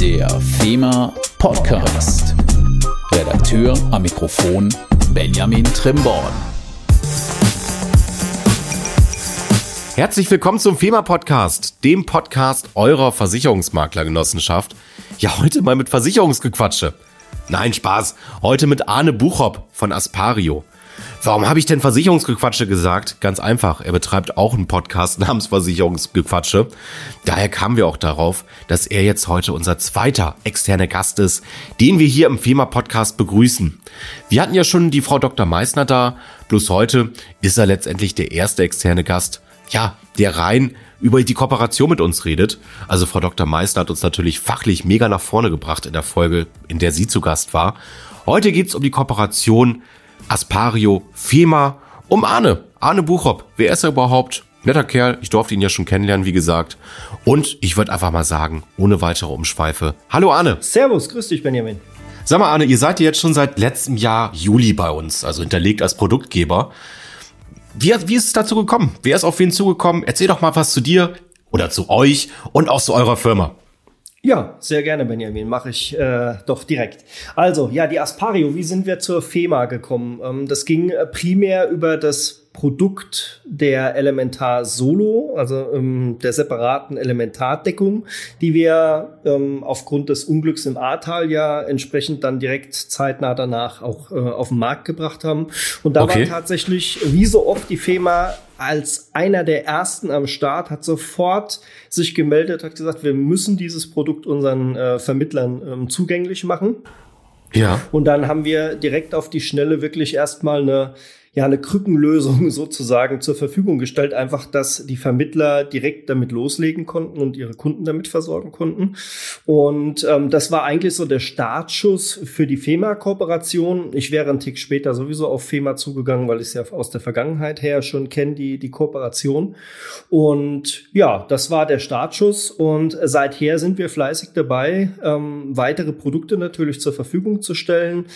Der FEMA Podcast. Redakteur am Mikrofon Benjamin Trimborn. Herzlich willkommen zum FEMA Podcast, dem Podcast eurer Versicherungsmaklergenossenschaft. Ja, heute mal mit Versicherungsgequatsche. Nein, Spaß. Heute mit Arne Buchop von Aspario. Warum habe ich denn Versicherungsgequatsche gesagt? Ganz einfach, er betreibt auch einen Podcast namens Versicherungsgequatsche. Daher kamen wir auch darauf, dass er jetzt heute unser zweiter externer Gast ist, den wir hier im FEMA-Podcast begrüßen. Wir hatten ja schon die Frau Dr. Meissner da, bloß heute ist er letztendlich der erste externe Gast, ja, der rein über die Kooperation mit uns redet. Also Frau Dr. Meissner hat uns natürlich fachlich mega nach vorne gebracht in der Folge, in der sie zu Gast war. Heute geht's um die Kooperation Aspario, FEMA, um Arne. Arne Buchop. Wer ist er überhaupt? Netter Kerl, ich durfte ihn ja schon kennenlernen, wie gesagt. Und ich würde einfach mal sagen, ohne weitere Umschweife. Hallo Arne. Servus, grüß dich Benjamin. Sag mal Arne, ihr seid ja jetzt schon seit letztem Jahr Juli bei uns, also hinterlegt als Produktgeber. Wie, wie ist es dazu gekommen? Wer ist auf wen zugekommen? Erzähl doch mal was zu dir oder zu euch und auch zu eurer Firma. Ja, sehr gerne, Benjamin. Mache ich äh, doch direkt. Also, ja, die Aspario, wie sind wir zur FEMA gekommen? Ähm, das ging äh, primär über das Produkt der Elementar Solo, also ähm, der separaten Elementardeckung, die wir ähm, aufgrund des Unglücks im Ahrtal ja entsprechend dann direkt zeitnah danach auch äh, auf den Markt gebracht haben. Und da okay. war tatsächlich, wie so oft, die FEMA als einer der ersten am Start, hat sofort sich gemeldet, hat gesagt, wir müssen dieses Produkt unseren äh, Vermittlern ähm, zugänglich machen. Ja. Und dann haben wir direkt auf die Schnelle wirklich erstmal eine ja eine Krückenlösung sozusagen zur Verfügung gestellt, einfach, dass die Vermittler direkt damit loslegen konnten und ihre Kunden damit versorgen konnten. Und ähm, das war eigentlich so der Startschuss für die FEMA-Kooperation. Ich wäre einen Tick später sowieso auf FEMA zugegangen, weil ich es ja aus der Vergangenheit her schon kenne, die, die Kooperation. Und ja, das war der Startschuss und seither sind wir fleißig dabei, ähm, weitere Produkte natürlich zur Verfügung zu stellen.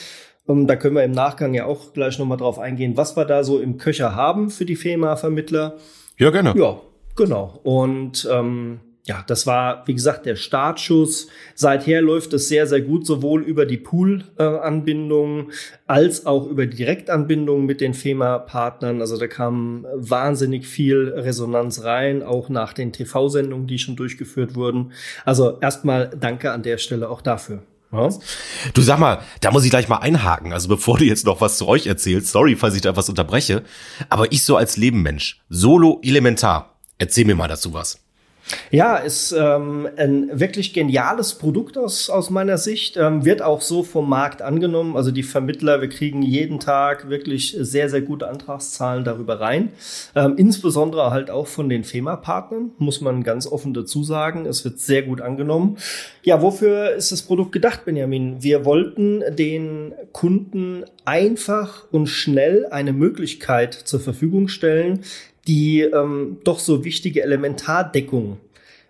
Um, ähm, da können wir im Nachgang ja auch gleich nochmal drauf eingehen, was wir da so im Köcher haben für die FEMA-Vermittler. Ja, gerne. Ja, genau. Und ähm, ja, das war, wie gesagt, der Startschuss. Seither läuft es sehr, sehr gut, sowohl über die Pool-Anbindung als auch über die Direktanbindung mit den FEMA-Partnern. Also da kam wahnsinnig viel Resonanz rein, auch nach den TV-Sendungen, die schon durchgeführt wurden. Also erstmal danke an der Stelle auch dafür. Du sag mal, da muss ich gleich mal einhaken. Also bevor du jetzt noch was zu euch erzählst, sorry, falls ich da was unterbreche, aber ich so als Lebenmensch, solo elementar, erzähl mir mal dazu was. Ja, ist ähm, ein wirklich geniales Produkt aus, aus meiner Sicht. Ähm, wird auch so vom Markt angenommen. Also die Vermittler, wir kriegen jeden Tag wirklich sehr, sehr gute Antragszahlen darüber rein. Ähm, insbesondere halt auch von den FEMA-Partnern, muss man ganz offen dazu sagen. Es wird sehr gut angenommen. Ja, wofür ist das Produkt gedacht, Benjamin? Wir wollten den Kunden einfach und schnell eine Möglichkeit zur Verfügung stellen, die ähm, doch so wichtige Elementardeckung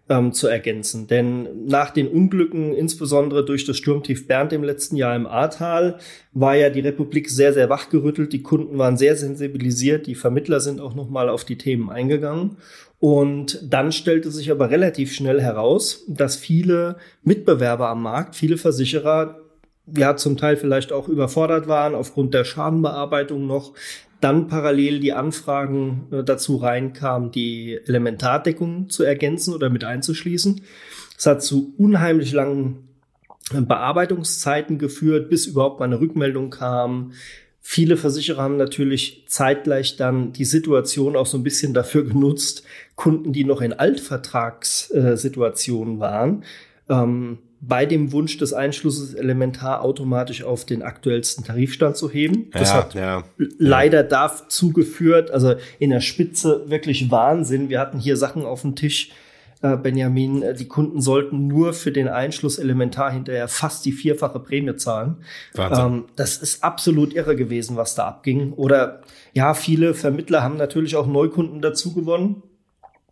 ähm, zu ergänzen. Denn nach den Unglücken, insbesondere durch das Sturmtief Bernd im letzten Jahr im Ahrtal, war ja die Republik sehr, sehr wachgerüttelt. Die Kunden waren sehr sensibilisiert. Die Vermittler sind auch nochmal auf die Themen eingegangen. Und dann stellte sich aber relativ schnell heraus, dass viele Mitbewerber am Markt, viele Versicherer ja zum Teil vielleicht auch überfordert waren aufgrund der Schadenbearbeitung noch, dann parallel die Anfragen äh, dazu reinkamen, die Elementardeckung zu ergänzen oder mit einzuschließen. Es hat zu unheimlich langen äh, Bearbeitungszeiten geführt, bis überhaupt mal eine Rückmeldung kam. Viele Versicherer haben natürlich zeitgleich dann die Situation auch so ein bisschen dafür genutzt, Kunden, die noch in Altvertragssituationen waren, ähm, bei dem Wunsch des Einschlusses elementar automatisch auf den aktuellsten Tarifstand zu heben. Das ja, hat ja, leider ja. dazu geführt, also in der Spitze wirklich Wahnsinn. Wir hatten hier Sachen auf dem Tisch, äh, Benjamin, äh, die Kunden sollten nur für den Einschluss elementar hinterher fast die vierfache Prämie zahlen. Wahnsinn. Ähm, das ist absolut irre gewesen, was da abging. Oder ja, viele Vermittler haben natürlich auch Neukunden dazu gewonnen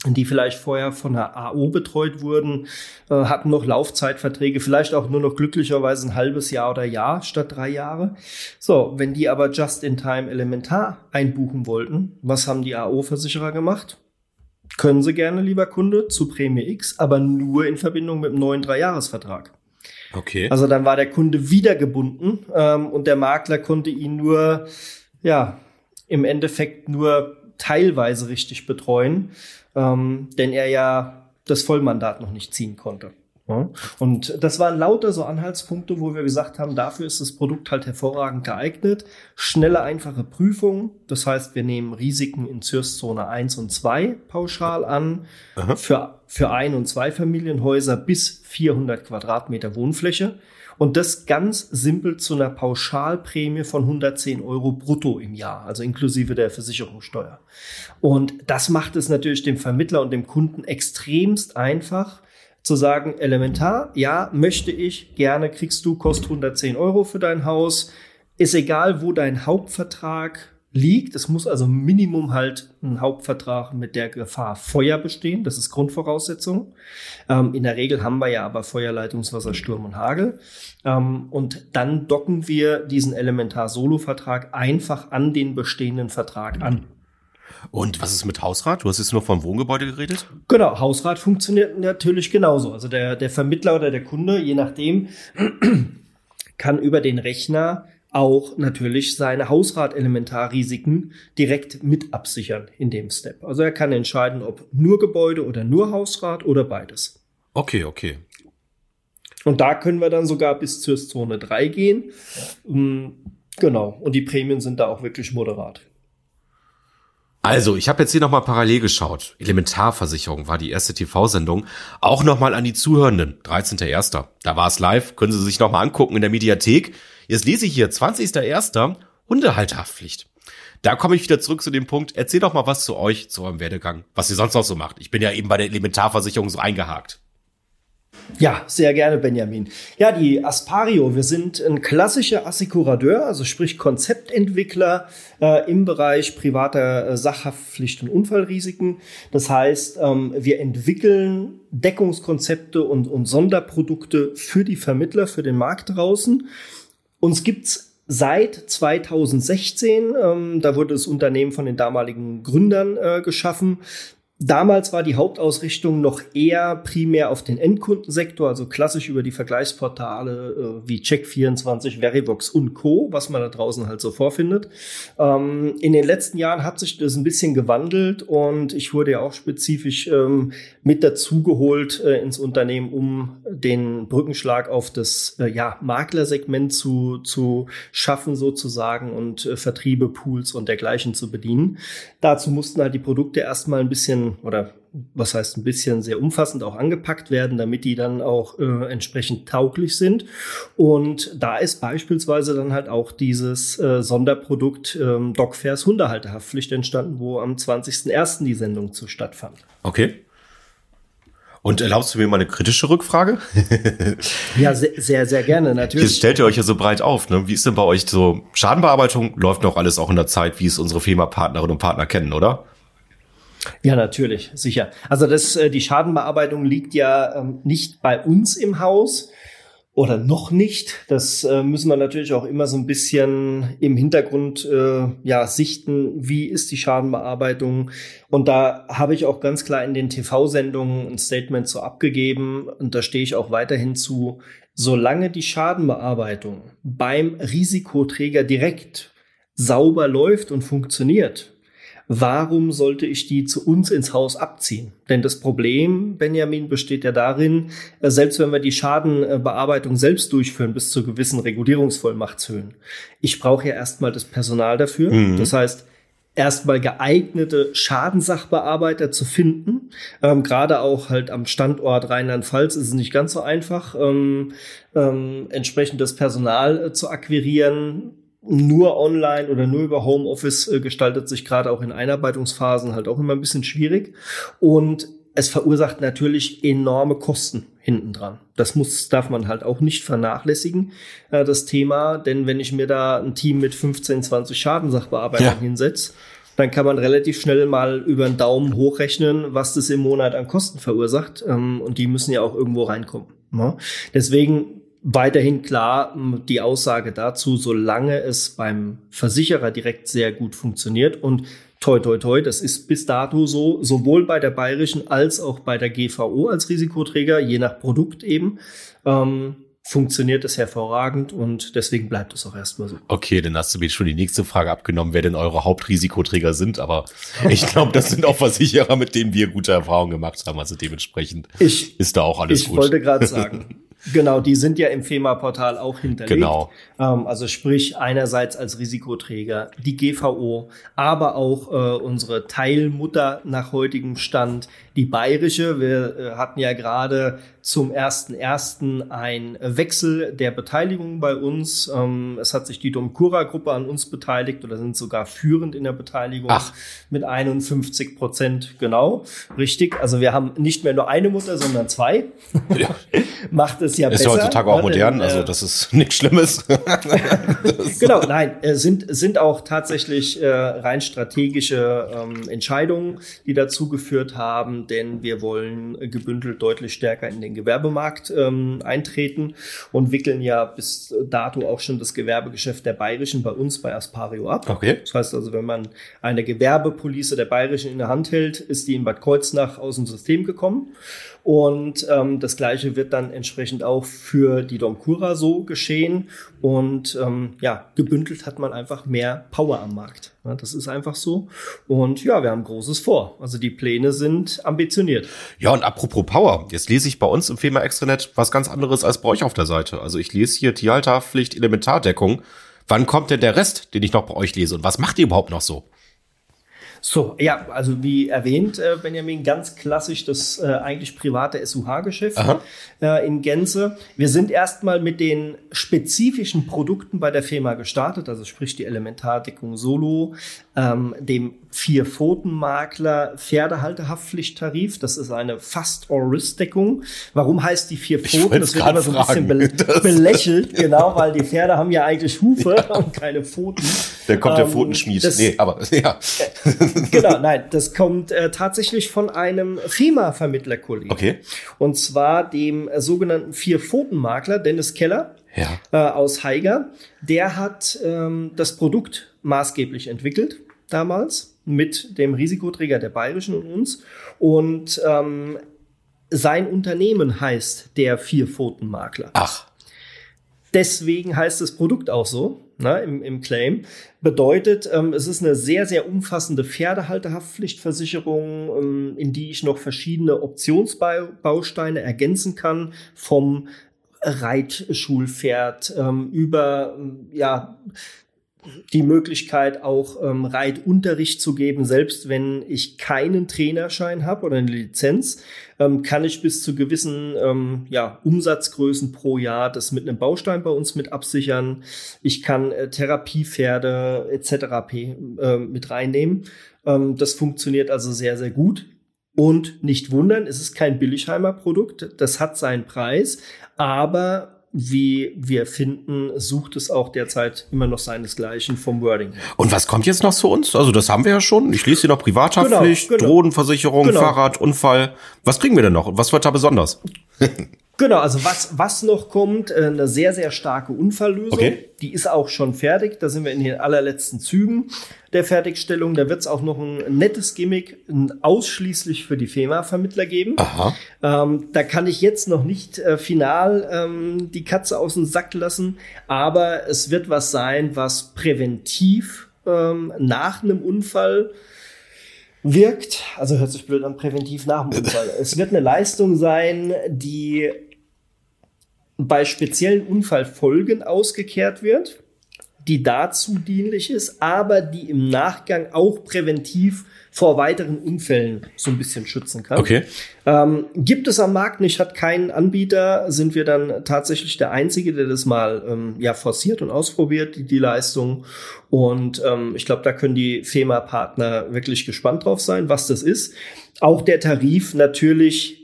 die vielleicht vorher von der AO betreut wurden, äh, hatten noch Laufzeitverträge, vielleicht auch nur noch glücklicherweise ein halbes Jahr oder Jahr statt drei Jahre. So, wenn die aber Just-in-Time elementar einbuchen wollten, was haben die AO-Versicherer gemacht? Können sie gerne, lieber Kunde, zu Prämie X, aber nur in Verbindung mit einem neuen Dreijahresvertrag. Okay. Also dann war der Kunde wieder gebunden ähm, und der Makler konnte ihn nur, ja, im Endeffekt nur teilweise richtig betreuen, ähm, denn er ja das Vollmandat noch nicht ziehen konnte. Und das waren lauter so Anhaltspunkte, wo wir gesagt haben, dafür ist das Produkt halt hervorragend geeignet. Schnelle, einfache Prüfung. Das heißt, wir nehmen Risiken in ZIRS-Zone 1 und 2 pauschal an. Für, für Ein- und Zweifamilienhäuser bis 400 Quadratmeter Wohnfläche. Und das ganz simpel zu einer Pauschalprämie von 110 Euro brutto im Jahr, also inklusive der Versicherungssteuer. Und das macht es natürlich dem Vermittler und dem Kunden extremst einfach, zu sagen, elementar, ja, möchte ich, gerne kriegst du, kostet 110 Euro für dein Haus. Ist egal, wo dein Hauptvertrag liegt. Es muss also Minimum halt ein Hauptvertrag mit der Gefahr Feuer bestehen. Das ist Grundvoraussetzung. Ähm, in der Regel haben wir ja aber Feuerleitungswasser, Sturm und Hagel. Ähm, und dann docken wir diesen Elementar-Solo-Vertrag einfach an den bestehenden Vertrag an. Und was ist mit Hausrat? Du hast jetzt nur vom Wohngebäude geredet? Genau, Hausrat funktioniert natürlich genauso. Also der, der Vermittler oder der Kunde, je nachdem, kann über den Rechner auch natürlich seine Hausrat-Elementarrisiken direkt mit absichern in dem Step. Also er kann entscheiden, ob nur Gebäude oder nur Hausrat oder beides. Okay, okay. Und da können wir dann sogar bis zur Zone 3 gehen. Mm, genau. Und die Prämien sind da auch wirklich moderat. Also, ich habe jetzt hier nochmal parallel geschaut. Elementarversicherung war die erste TV-Sendung. Auch nochmal an die Zuhörenden. 13.01. Da war es live. Können Sie sich nochmal angucken in der Mediathek. Jetzt lese ich hier 20.01. Hundehalterhaftpflicht. Da komme ich wieder zurück zu dem Punkt. Erzähl doch mal was zu euch, zu eurem Werdegang, was ihr sonst noch so macht. Ich bin ja eben bei der Elementarversicherung so eingehakt. Ja, sehr gerne, Benjamin. Ja, die Aspario, wir sind ein klassischer Assekurateur, also sprich Konzeptentwickler äh, im Bereich privater äh, Sachhaftpflicht und Unfallrisiken. Das heißt, ähm, wir entwickeln Deckungskonzepte und, und Sonderprodukte für die Vermittler, für den Markt draußen. Uns gibt's seit 2016. Ähm, da wurde das Unternehmen von den damaligen Gründern äh, geschaffen. Damals war die Hauptausrichtung noch eher primär auf den Endkundensektor, also klassisch über die Vergleichsportale äh, wie Check24, Verivox und Co., was man da draußen halt so vorfindet. Ähm, in den letzten Jahren hat sich das ein bisschen gewandelt und ich wurde ja auch spezifisch ähm, mit dazugeholt äh, ins Unternehmen, um den Brückenschlag auf das äh, ja, Maklersegment zu, zu schaffen sozusagen und äh, Vertriebe, Pools und dergleichen zu bedienen. Dazu mussten halt die Produkte erstmal ein bisschen oder was heißt ein bisschen sehr umfassend auch angepackt werden, damit die dann auch äh, entsprechend tauglich sind. Und da ist beispielsweise dann halt auch dieses äh, Sonderprodukt ähm, DocFairs Hundehalterhaftpflicht entstanden, wo am 20.01. die Sendung zu stattfand. Okay. Und erlaubst du mir mal eine kritische Rückfrage? ja, sehr, sehr, sehr gerne, natürlich. Jetzt stellt ihr euch ja so breit auf. Ne? Wie ist denn bei euch so Schadenbearbeitung? Läuft noch alles auch in der Zeit, wie es unsere FEMA-Partnerinnen und Partner kennen, oder? Ja, natürlich, sicher. Also das, äh, die Schadenbearbeitung liegt ja ähm, nicht bei uns im Haus oder noch nicht. Das äh, müssen wir natürlich auch immer so ein bisschen im Hintergrund äh, ja sichten. Wie ist die Schadenbearbeitung? Und da habe ich auch ganz klar in den TV-Sendungen ein Statement so abgegeben und da stehe ich auch weiterhin zu. Solange die Schadenbearbeitung beim Risikoträger direkt sauber läuft und funktioniert, warum sollte ich die zu uns ins Haus abziehen? Denn das Problem, Benjamin, besteht ja darin, äh, selbst wenn wir die Schadenbearbeitung selbst durchführen bis zu gewissen Regulierungsvollmachtshöhen, ich brauche ja erstmal das Personal dafür. Mhm. Das heißt, erstmal geeignete Schadensachbearbeiter zu finden. Ähm, Gerade auch halt am Standort Rheinland-Pfalz ist es nicht ganz so einfach, ähm, ähm, entsprechendes Personal äh, zu akquirieren nur online oder nur über Homeoffice äh, gestaltet sich gerade auch in Einarbeitungsphasen halt auch immer ein bisschen schwierig. Und es verursacht natürlich enorme Kosten hinten dran. Das muss, darf man halt auch nicht vernachlässigen, äh, das Thema. Denn wenn ich mir da ein Team mit 15, 20 Schadensachbearbeitern ja. hinsetze, dann kann man relativ schnell mal über den Daumen hochrechnen, was das im Monat an Kosten verursacht. Ähm, und die müssen ja auch irgendwo reinkommen. Ne? Deswegen weiterhin klar die Aussage dazu, solange es beim Versicherer direkt sehr gut funktioniert und toi toi toi, das ist bis dato so, sowohl bei der bayerischen als auch bei der GVO als Risikoträger, je nach Produkt eben. Ähm, funktioniert es hervorragend und deswegen bleibt es auch erstmal so. Okay, dann hast du mir schon die nächste Frage abgenommen, wer denn eure Hauptrisikoträger sind, aber ich glaube, das sind auch Versicherer, mit denen wir gute Erfahrungen gemacht haben, also dementsprechend ich, ist da auch alles ich gut. Ich wollte gerade sagen, Genau, die sind ja im FEMA-Portal auch hinterlegt. Genau. Ähm, also sprich einerseits als Risikoträger die GVO, aber auch äh, unsere Teilmutter nach heutigem Stand, die bayerische. Wir äh, hatten ja gerade zum ersten ersten ein Wechsel der Beteiligung bei uns. Ähm, es hat sich die Domcura-Gruppe an uns beteiligt oder sind sogar führend in der Beteiligung Ach. mit 51 Prozent. Genau, richtig. Also wir haben nicht mehr nur eine Mutter, sondern zwei. Ja. Macht es ja ist besser. ja heutzutage auch modern, denn, also äh, das ist nichts Schlimmes. Genau, nein, äh, sind, sind auch tatsächlich äh, rein strategische ähm, Entscheidungen, die dazu geführt haben, denn wir wollen gebündelt deutlich stärker in den Gewerbemarkt ähm, eintreten und wickeln ja bis dato auch schon das Gewerbegeschäft der Bayerischen bei uns bei Aspario ab. Okay. Das heißt also, wenn man eine Gewerbepolice der Bayerischen in der Hand hält, ist die in Bad Kreuznach aus dem System gekommen. Und ähm, das Gleiche wird dann entsprechend auch für die Domcura so geschehen. Und ähm, ja, gebündelt hat man einfach mehr Power am Markt. Ja, das ist einfach so. Und ja, wir haben Großes vor. Also die Pläne sind ambitioniert. Ja, und apropos Power, jetzt lese ich bei uns im FEMA Extranet was ganz anderes als bei euch auf der Seite. Also ich lese hier Tierhalterpflicht, Elementardeckung. Wann kommt denn der Rest, den ich noch bei euch lese? Und was macht ihr überhaupt noch so? So, ja, also wie erwähnt, äh, Benjamin, ganz klassisch das äh, eigentlich private SUH-Geschäft äh, in Gänze. Wir sind erstmal mit den spezifischen Produkten bei der Firma gestartet, also sprich die Elementardeckung Solo, ähm, dem Vier-Pfoten-Makler Pferdehalterhaftpflichttarif. Das ist eine Fast-or-Risk-Deckung. Warum heißt die vier Pfoten? Das wird immer so ein bisschen be fragen. belächelt, genau, weil die Pferde haben ja eigentlich Hufe und keine Pfoten. Dann kommt der Ähm, Pfotenschmied. das- Nee, aber ja. genau, nein, das kommt äh, tatsächlich von einem FEMA-Vermittlerkollegen. Okay. Und zwar dem äh, sogenannten Vier-Pfoten-Makler Dennis Keller Ja. äh, aus Haiger. Der hat ähm, das Produkt maßgeblich entwickelt damals mit dem Risikoträger der Bayerischen und uns. Und ähm, sein Unternehmen heißt der Vier-Pfoten-Makler. Ach. Deswegen heißt das Produkt auch so ne, im, im Claim. Bedeutet, ähm, es ist eine sehr, sehr umfassende Pferdehalterhaftpflichtversicherung, ähm, in die ich noch verschiedene Optionsbausteine ergänzen kann, vom Reitschulpferd ähm, über ja die Möglichkeit auch ähm, Reitunterricht zu geben, selbst wenn ich keinen Trainerschein habe oder eine Lizenz, ähm, kann ich bis zu gewissen ähm, ja, Umsatzgrößen pro Jahr das mit einem Baustein bei uns mit absichern. Ich kann äh, Therapiepferde etc. P, äh, mit reinnehmen. Ähm, das funktioniert also sehr, sehr gut. Und nicht wundern, es ist kein Billigheimer Produkt, das hat seinen Preis, aber wie wir finden, sucht es auch derzeit immer noch seinesgleichen vom Wording. her. Und was kommt jetzt noch zu uns? Also das haben wir ja schon. Ich lese hier noch Privathaftpflicht, Genau, genau. Drohnenversicherung, Genau. Fahrrad, Unfall. Was kriegen wir denn noch? Was wird da besonders? Genau, also was, was noch kommt, äh, eine sehr, sehr starke Unfalllösung. Okay. Die ist auch schon fertig. Da sind wir in den allerletzten Zügen der Fertigstellung. Da wird es auch noch ein nettes Gimmick ausschließlich für die FEMA-Vermittler geben. Aha. Ähm, da kann ich jetzt noch nicht äh, final ähm, die Katze aus dem Sack lassen, aber es wird was sein, was präventiv ähm, nach einem Unfall wirkt. Also hört sich blöd an, präventiv nach dem Unfall. es wird eine Leistung sein, die bei speziellen Unfallfolgen ausgekehrt wird, die dazu dienlich ist, aber die im Nachgang auch präventiv vor weiteren Unfällen so ein bisschen schützen kann. Okay. Ähm, gibt es am Markt nicht, hat keinen Anbieter, sind wir dann tatsächlich der Einzige, der das mal ähm, ja forciert und ausprobiert, die, die Leistung. Und ähm, ich glaube, da können die FEMA-Partner wirklich gespannt drauf sein, was das ist. Auch der Tarif natürlich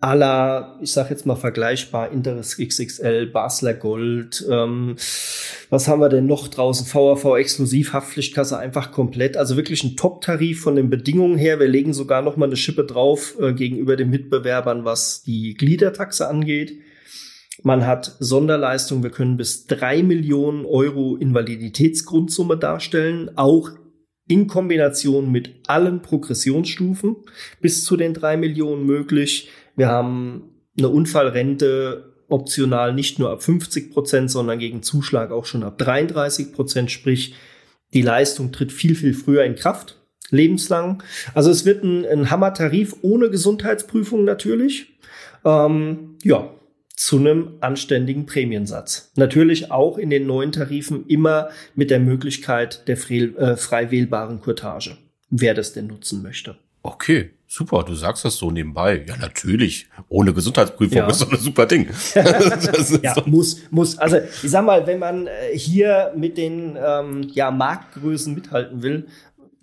aller, ich sag jetzt mal vergleichbar, Interes XXL, Basler Gold, ähm, was haben wir denn noch draußen? VAV Exklusiv, Haftpflichtkasse einfach komplett. Also wirklich ein Top-Tarif von den Bedingungen her. Wir legen sogar noch mal eine Schippe drauf äh, gegenüber den Mitbewerbern, was die Gliedertaxe angeht. Man hat Sonderleistungen. Wir können bis drei Millionen Euro Invaliditätsgrundsumme darstellen, auch in Kombination mit allen Progressionsstufen bis zu den drei Millionen möglich. Wir haben eine Unfallrente optional nicht nur ab 50 Prozent, sondern gegen Zuschlag auch schon ab 33 Prozent. Sprich, die Leistung tritt viel, viel früher in Kraft, lebenslang. Also es wird ein, ein Hammer-Tarif ohne Gesundheitsprüfung natürlich. Ähm, ja, zu einem anständigen Prämiensatz. Natürlich auch in den neuen Tarifen immer mit der Möglichkeit der frei, äh, frei wählbaren Kurtage, wer das denn nutzen möchte. Okay, super, du sagst das so nebenbei. Ja, natürlich. Ohne Gesundheitsprüfung ja. ist doch ein super Ding. ja, muss, muss. Also ich sag mal, wenn man äh, hier mit den ähm, ja, Marktgrößen mithalten will,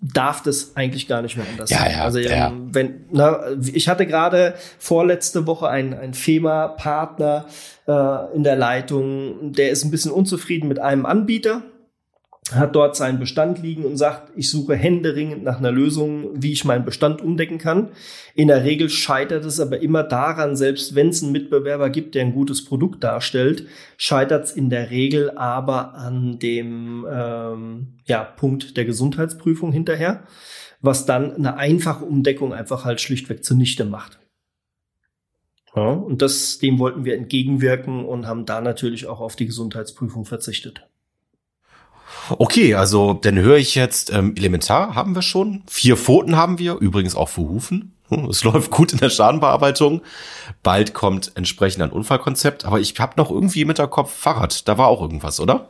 darf das eigentlich gar nicht mehr anders ja, Ja, also ja. wenn, na, ich hatte gerade vorletzte Woche einen, einen FEMA-Partner äh, in der Leitung, der ist ein bisschen unzufrieden mit einem Anbieter hat dort seinen Bestand liegen und sagt, ich suche händeringend nach einer Lösung, wie ich meinen Bestand umdecken kann. In der Regel scheitert es aber immer daran, selbst wenn es einen Mitbewerber gibt, der ein gutes Produkt darstellt, scheitert es in der Regel aber an dem ähm, ja, Punkt der Gesundheitsprüfung hinterher, was dann eine einfache Umdeckung einfach halt schlichtweg zunichte macht. Ja, und das, dem wollten wir entgegenwirken und haben da natürlich auch auf die Gesundheitsprüfung verzichtet. Okay, also dann höre ich jetzt, ähm, Elementar haben wir schon, vier Pfoten haben wir, übrigens auch für Hufen. Hm, es läuft gut in der Schadenbearbeitung. Bald kommt entsprechend ein Unfallkonzept, aber ich habe noch irgendwie mit der Kopf Fahrrad. Da war auch irgendwas, oder?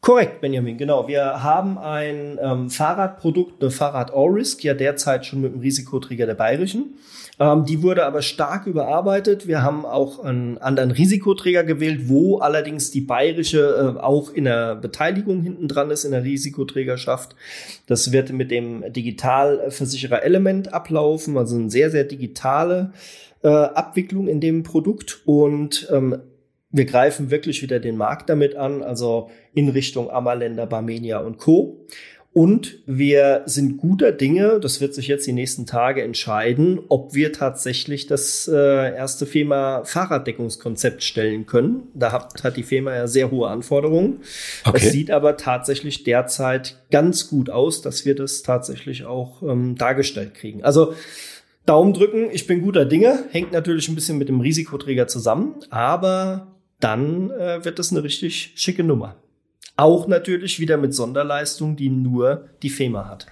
Korrekt, Benjamin, genau. Wir haben ein ähm, Fahrradprodukt, eine Fahrrad All-Risk, ja derzeit schon mit dem Risikoträger der Bayerischen. Ähm, die wurde aber stark überarbeitet. Wir haben auch einen anderen Risikoträger gewählt, wo allerdings die bayerische äh, auch in der Beteiligung hinten dran ist, in der Risikoträgerschaft. Das wird mit dem Digitalversicherer Element ablaufen, also eine sehr, sehr digitale äh, Abwicklung in dem Produkt. Und ähm, wir greifen wirklich wieder den Markt damit an, also in Richtung Ammerländer, Barmenia und Co. Und wir sind guter Dinge, das wird sich jetzt die nächsten Tage entscheiden, ob wir tatsächlich das äh, erste FEMA Fahrraddeckungskonzept stellen können. Da hat, hat die FEMA ja sehr hohe Anforderungen. Okay. Es sieht aber tatsächlich derzeit ganz gut aus, dass wir das tatsächlich auch ähm, dargestellt kriegen. Also Daumen drücken, ich bin guter Dinge, hängt natürlich ein bisschen mit dem Risikoträger zusammen, aber dann äh, wird das eine richtig schicke Nummer. Auch natürlich wieder mit Sonderleistung, die nur die FEMA hat.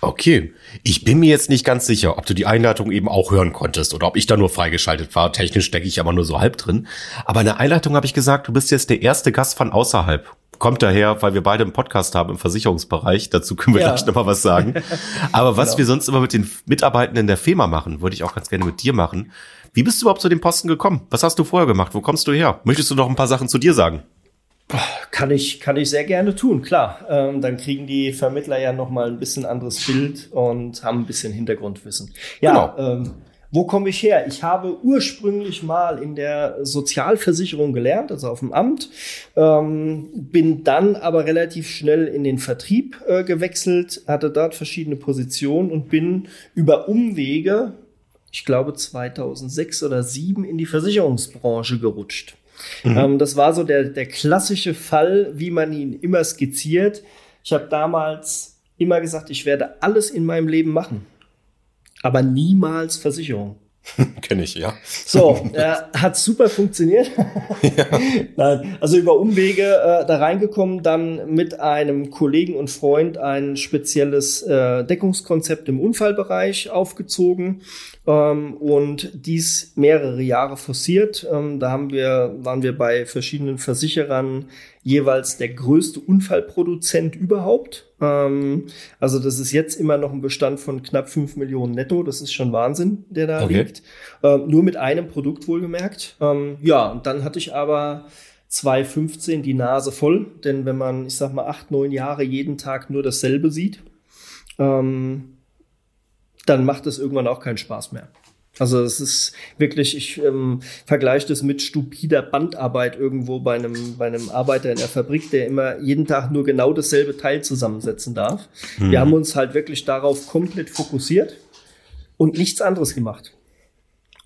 Okay. Ich bin mir jetzt nicht ganz sicher, ob du die Einleitung eben auch hören konntest oder ob ich da nur freigeschaltet war. Technisch stecke ich aber nur so halb drin. Aber in der Einleitung habe ich gesagt, du bist jetzt der erste Gast von außerhalb. Kommt daher, weil wir beide einen Podcast haben im Versicherungsbereich. Dazu können wir ja. gleich nochmal was sagen. Aber was genau. wir sonst immer mit den Mitarbeitenden der FEMA machen, würde ich auch ganz gerne mit dir machen. Wie bist du überhaupt zu dem Posten gekommen? Was hast du vorher gemacht? Wo kommst du her? Möchtest du noch ein paar Sachen zu dir sagen? Kann ich, kann ich sehr gerne tun, klar. Ähm, dann kriegen die Vermittler ja noch mal ein bisschen anderes Bild und haben ein bisschen Hintergrundwissen. Ja, genau. ähm, wo komme ich her? Ich habe ursprünglich mal in der Sozialversicherung gelernt, also auf dem Amt, ähm, bin dann aber relativ schnell in den Vertrieb äh, gewechselt, hatte dort verschiedene Positionen und bin über Umwege, ich glaube 2006 oder 2007, in die Versicherungsbranche gerutscht. Mhm. Ähm, das war so der, der klassische Fall, wie man ihn immer skizziert. Ich habe damals immer gesagt, ich werde alles in meinem Leben machen, aber niemals Versicherung. Kenne ich, ja. So, äh, hat super funktioniert. ja. Nein, also über Umwege äh, da reingekommen, dann mit einem Kollegen und Freund ein spezielles äh, Deckungskonzept im Unfallbereich aufgezogen ähm, und dies mehrere Jahre forciert. Ähm, da haben wir, waren wir bei verschiedenen Versicherern jeweils der größte Unfallproduzent überhaupt. Ähm, also das ist jetzt immer noch ein Bestand von knapp fünf Millionen netto. Das ist schon Wahnsinn, der da okay. liegt. Ähm, nur mit einem Produkt wohlgemerkt. Ähm, ja, und dann hatte ich aber 2015 die Nase voll, denn wenn man, ich sag mal, acht, neun Jahre jeden Tag nur dasselbe sieht, ähm, dann macht es irgendwann auch keinen Spaß mehr. Also es ist wirklich, ich ähm, vergleiche das mit stupider Bandarbeit irgendwo bei einem, bei einem Arbeiter in der Fabrik, der immer jeden Tag nur genau dasselbe Teil zusammensetzen darf. Mhm. Wir haben uns halt wirklich darauf komplett fokussiert und nichts anderes gemacht.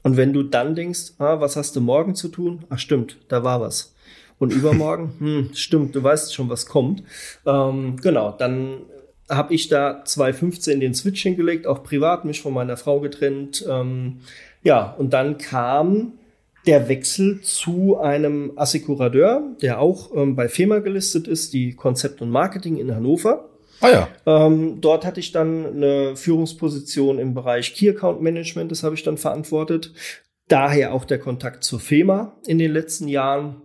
Und wenn du dann denkst, ah, was hast du morgen zu tun? Ach stimmt, da war was. Und übermorgen, hm, stimmt, du weißt schon, was kommt. Ähm, genau, dann habe ich da 2015 den Switch hingelegt, auch privat mich von meiner Frau getrennt. Ähm, ja, und dann kam der Wechsel zu einem Assekurateur, der auch ähm, bei FEMA gelistet ist, die Konzept und Marketing in Hannover. Ah ja. Ähm, dort hatte ich dann eine Führungsposition im Bereich Key Account Management, das habe ich dann verantwortet. Daher auch der Kontakt zur FEMA in den letzten Jahren.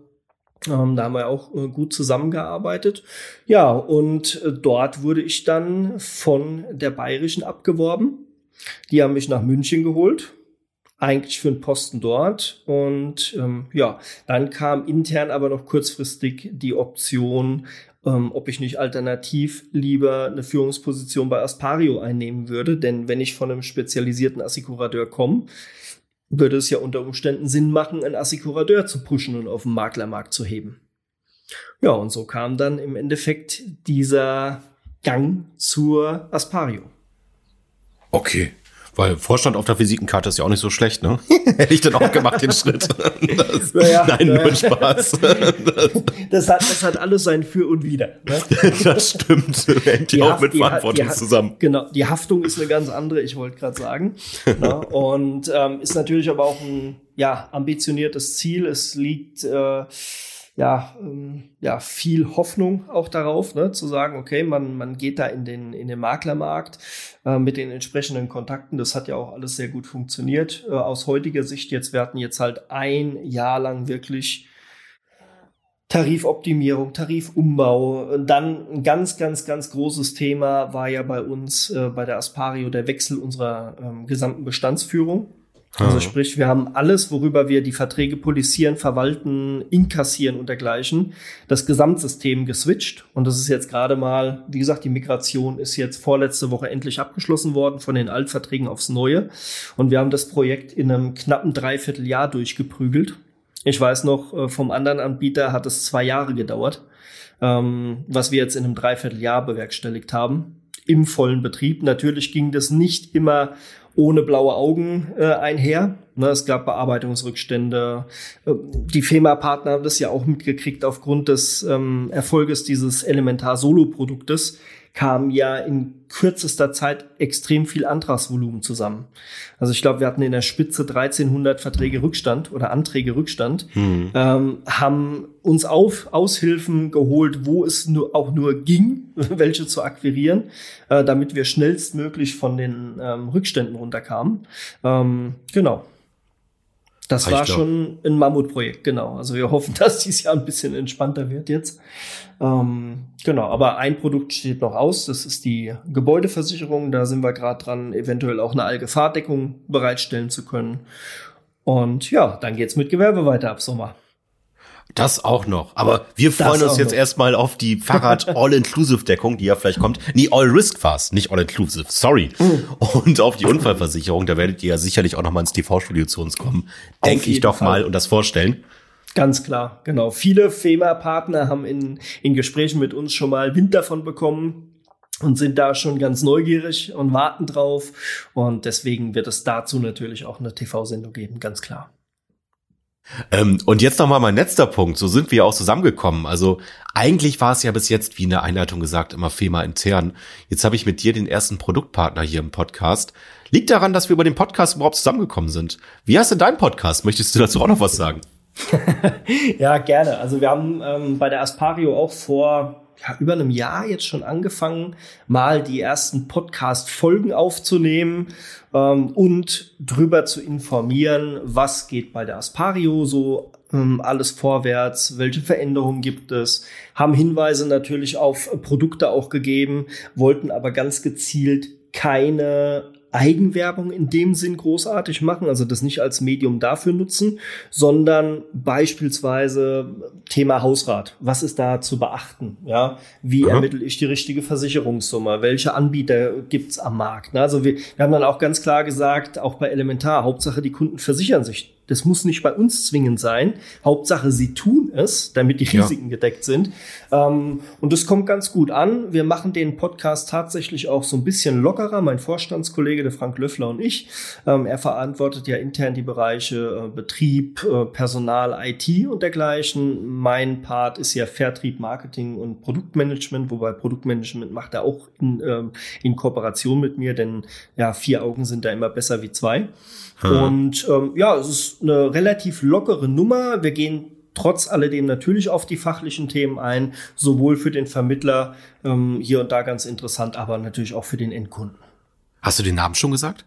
Ähm, da haben wir auch äh, gut zusammengearbeitet. Ja, und äh, dort wurde ich dann von der Bayerischen abgeworben. Die haben mich nach München geholt eigentlich für einen Posten dort. Und ähm, ja, dann kam intern aber noch kurzfristig die Option, ähm, ob ich nicht alternativ lieber eine Führungsposition bei Aspario einnehmen würde. Denn wenn ich von einem spezialisierten Assikurateur komme, würde es ja unter Umständen Sinn machen, einen Assikurateur zu pushen und auf den Maklermarkt zu heben. Ja, und so kam dann im Endeffekt dieser Gang zur Aspario. Okay. Weil Vorstand auf der Visitenkarte ist ja auch nicht so schlecht, ne? Hätte ich dann auch gemacht, den Schritt. Das, ja, nein, ja. nur Spaß. Das, hat, das hat alles sein Für und Wider. Ne? Das stimmt. Hängt ja auch mit Verantwortung die, zusammen. Genau, die Haftung ist eine ganz andere, ich wollte gerade sagen. ne? Und ähm, ist natürlich aber auch ein ja, ambitioniertes Ziel. Es liegt äh, ja, ähm, ja, viel Hoffnung auch darauf, ne, zu sagen, okay, man, man geht da in den, in den Maklermarkt äh, mit den entsprechenden Kontakten. Das hat ja auch alles sehr gut funktioniert. Äh, aus heutiger Sicht jetzt, wir hatten jetzt halt ein Jahr lang wirklich Tarifoptimierung, Tarifumbau. Dann ein ganz, ganz, ganz großes Thema war ja bei uns äh, bei der Aspario der Wechsel unserer ähm, gesamten Bestandsführung. Also sprich, wir haben alles, worüber wir die Verträge polisieren, verwalten, inkassieren und dergleichen, das Gesamtsystem geswitcht. Und das ist jetzt gerade mal, wie gesagt, die Migration ist jetzt vorletzte Woche endlich abgeschlossen worden von den Altverträgen aufs Neue. Und wir haben das Projekt in einem knappen Dreivierteljahr durchgeprügelt. Ich weiß noch, äh, vom anderen Anbieter hat es zwei Jahre gedauert, ähm, was wir jetzt in einem Dreivierteljahr bewerkstelligt haben im vollen Betrieb. Natürlich ging das nicht immer ohne blaue Augen äh, einher. Ne, es gab Bearbeitungsrückstände. Äh, die FEMA-Partner haben das ja auch mitgekriegt aufgrund des ähm, Erfolges dieses Elementar-Solo-Produktes kam ja in kürzester Zeit extrem viel Antragsvolumen zusammen. Also ich glaube, wir hatten in der Spitze 1300 Verträge Rückstand oder Anträge Rückstand, mhm. ähm, haben uns auf Aushilfen geholt, wo es nur, auch nur ging, welche zu akquirieren, äh, damit wir schnellstmöglich von den ähm, Rückständen runterkamen. Ähm, genau. Das war schon ein Mammutprojekt, genau. Also wir hoffen, dass dieses Jahr ein bisschen entspannter wird jetzt. Ähm, genau, aber ein Produkt steht noch aus, das ist die Gebäudeversicherung. Da sind wir gerade dran, eventuell auch eine Allgefahrdeckung bereitstellen zu können. Und ja, dann geht's mit Gewerbe weiter ab Sommer. Das auch noch. Aber wir freuen das uns jetzt noch. erstmal auf die Fahrrad All-Inclusive-Deckung, die ja vielleicht kommt. Nee, All-Risk fast, nicht All-Inclusive, sorry. Mhm. Und auf die Unfallversicherung, da werdet ihr ja sicherlich auch noch mal ins TV-Studio zu uns kommen. Denke ich doch Fall. mal und das vorstellen. Ganz klar, genau. Viele FEMA-Partner haben in, in Gesprächen mit uns schon mal Wind davon bekommen und sind da schon ganz neugierig und warten drauf. Und deswegen wird es dazu natürlich auch eine TV-Sendung geben, ganz klar. Ähm, und jetzt noch mal mein letzter Punkt. So sind wir auch zusammengekommen. Also eigentlich war es ja bis jetzt, wie in der Einleitung gesagt, immer FEMA intern. Jetzt habe ich mit dir den ersten Produktpartner hier im Podcast. Liegt daran, dass wir über den Podcast überhaupt zusammengekommen sind. Wie hast du dein Podcast? Möchtest du dazu auch noch was sagen? ja, gerne. Also wir haben ähm, bei der Aspario auch vor ja, über einem Jahr jetzt schon angefangen, mal die ersten Podcast-Folgen aufzunehmen ähm, und drüber zu informieren, was geht bei der Aspario so ähm, alles vorwärts, welche Veränderungen gibt es, haben Hinweise natürlich auf Produkte auch gegeben, wollten aber ganz gezielt keine Eigenwerbung in dem Sinn großartig machen, also das nicht als Medium dafür nutzen, sondern beispielsweise Thema Hausrat. Was ist da zu beachten? Ja, wie Aha. ermittle ich die richtige Versicherungssumme? Welche Anbieter gibt's am Markt? Also wir, wir haben dann auch ganz klar gesagt, auch bei Elementar, Hauptsache die Kunden versichern sich das muss nicht bei uns zwingend sein. Hauptsache, sie tun es, damit die Risiken ja. gedeckt sind. Ähm, und das kommt ganz gut an. Wir machen den Podcast tatsächlich auch so ein bisschen lockerer. Mein Vorstandskollege Kollege, der Frank Löffler und ich. Ähm, er verantwortet ja intern die Bereiche äh, Betrieb, äh, Personal, IT und dergleichen. Mein Part ist ja Vertrieb, Marketing und Produktmanagement, wobei Produktmanagement macht er auch in, ähm, in Kooperation mit mir, denn ja, vier Augen sind da immer besser wie zwei. Hm. Und ähm, ja, es ist eine relativ lockere Nummer. Wir gehen trotz alledem natürlich auf die fachlichen Themen ein, sowohl für den Vermittler ähm, hier und da ganz interessant, aber natürlich auch für den Endkunden. Hast du den Namen schon gesagt?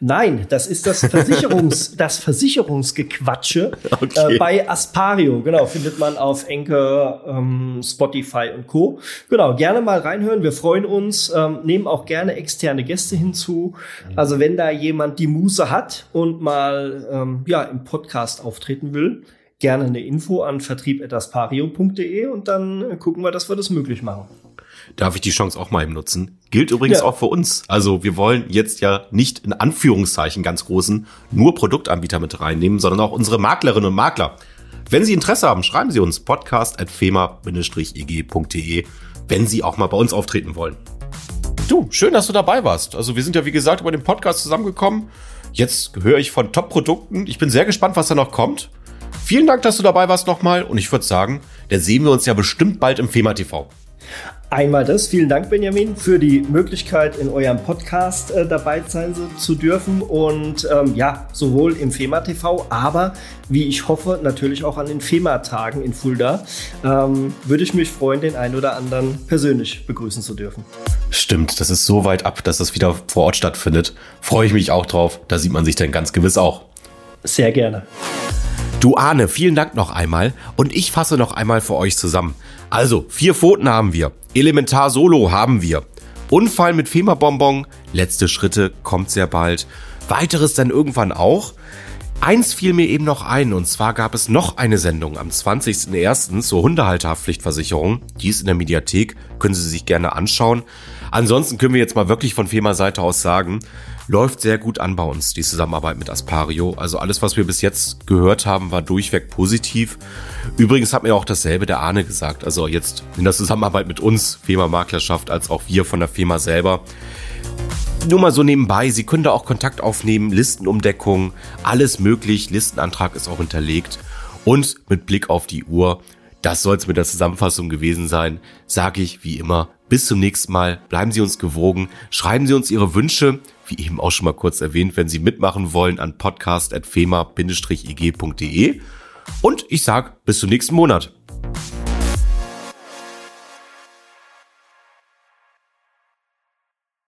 Nein, das ist das Versicherungs, das Versicherungsgequatsche okay. äh, bei Aspario. Genau, findet man auf Enke, ähm, Spotify und Co. Genau, gerne mal reinhören. Wir freuen uns, ähm, nehmen auch gerne externe Gäste hinzu. Also wenn da jemand die Muße hat und mal ähm, ja im Podcast auftreten will, gerne eine Info an vertrieb.aspario.de und dann gucken wir, dass wir das möglich machen. Darf ich die Chance auch mal eben nutzen? Gilt übrigens ja. auch für uns. Also wir wollen jetzt ja nicht in Anführungszeichen ganz großen nur Produktanbieter mit reinnehmen, sondern auch unsere Maklerinnen und Makler. Wenn Sie Interesse haben, schreiben Sie uns podcast.fema-eg.de, wenn Sie auch mal bei uns auftreten wollen. Du, schön, dass du dabei warst. Also wir sind ja wie gesagt über den Podcast zusammengekommen. Jetzt höre ich von Top-Produkten. Ich bin sehr gespannt, was da noch kommt. Vielen Dank, dass du dabei warst nochmal und ich würde sagen, da sehen wir uns ja bestimmt bald im FEMA TV. Einmal das. Vielen Dank, Benjamin, für die Möglichkeit, in eurem Podcast äh, dabei sein zu dürfen. Und ähm, ja, sowohl im FEMA TV, aber wie ich hoffe, natürlich auch an den FEMA-Tagen in Fulda. Ähm, würde ich mich freuen, den einen oder anderen persönlich begrüßen zu dürfen. Stimmt, das ist so weit ab, dass das wieder vor Ort stattfindet. Freue ich mich auch drauf. Da sieht man sich dann ganz gewiss auch. Sehr gerne. Du Ahne, vielen Dank noch einmal und ich fasse noch einmal für euch zusammen. Also, vier Pfoten haben wir, Elementar Solo haben wir, Unfall mit Fema-Bonbon, letzte Schritte kommt sehr bald, weiteres dann irgendwann auch. Eins fiel mir eben noch ein, und zwar gab es noch eine Sendung am 20.01. zur Hundehalterhaftpflichtversicherung. Die ist in der Mediathek, können Sie sich gerne anschauen. Ansonsten können wir jetzt mal wirklich von FEMA-Seite aus sagen, läuft sehr gut an bei uns, die Zusammenarbeit mit Aspario. Also alles, was wir bis jetzt gehört haben, war durchweg positiv. Übrigens hat mir auch dasselbe der Arne gesagt. Also jetzt in der Zusammenarbeit mit uns, FEMA Maklerschaft, als auch wir von der FEMA selber. Nur mal so nebenbei, Sie können da auch Kontakt aufnehmen, Listenumdeckung, alles möglich. Listenantrag ist auch hinterlegt. Und mit Blick auf die Uhr, das soll es mit der Zusammenfassung gewesen sein, sage ich wie immer, bis zum nächsten Mal, bleiben Sie uns gewogen, schreiben Sie uns Ihre Wünsche, wie eben auch schon mal kurz erwähnt, wenn Sie mitmachen wollen, an podcast.fema-ig.de. Und ich sag bis zum nächsten Monat.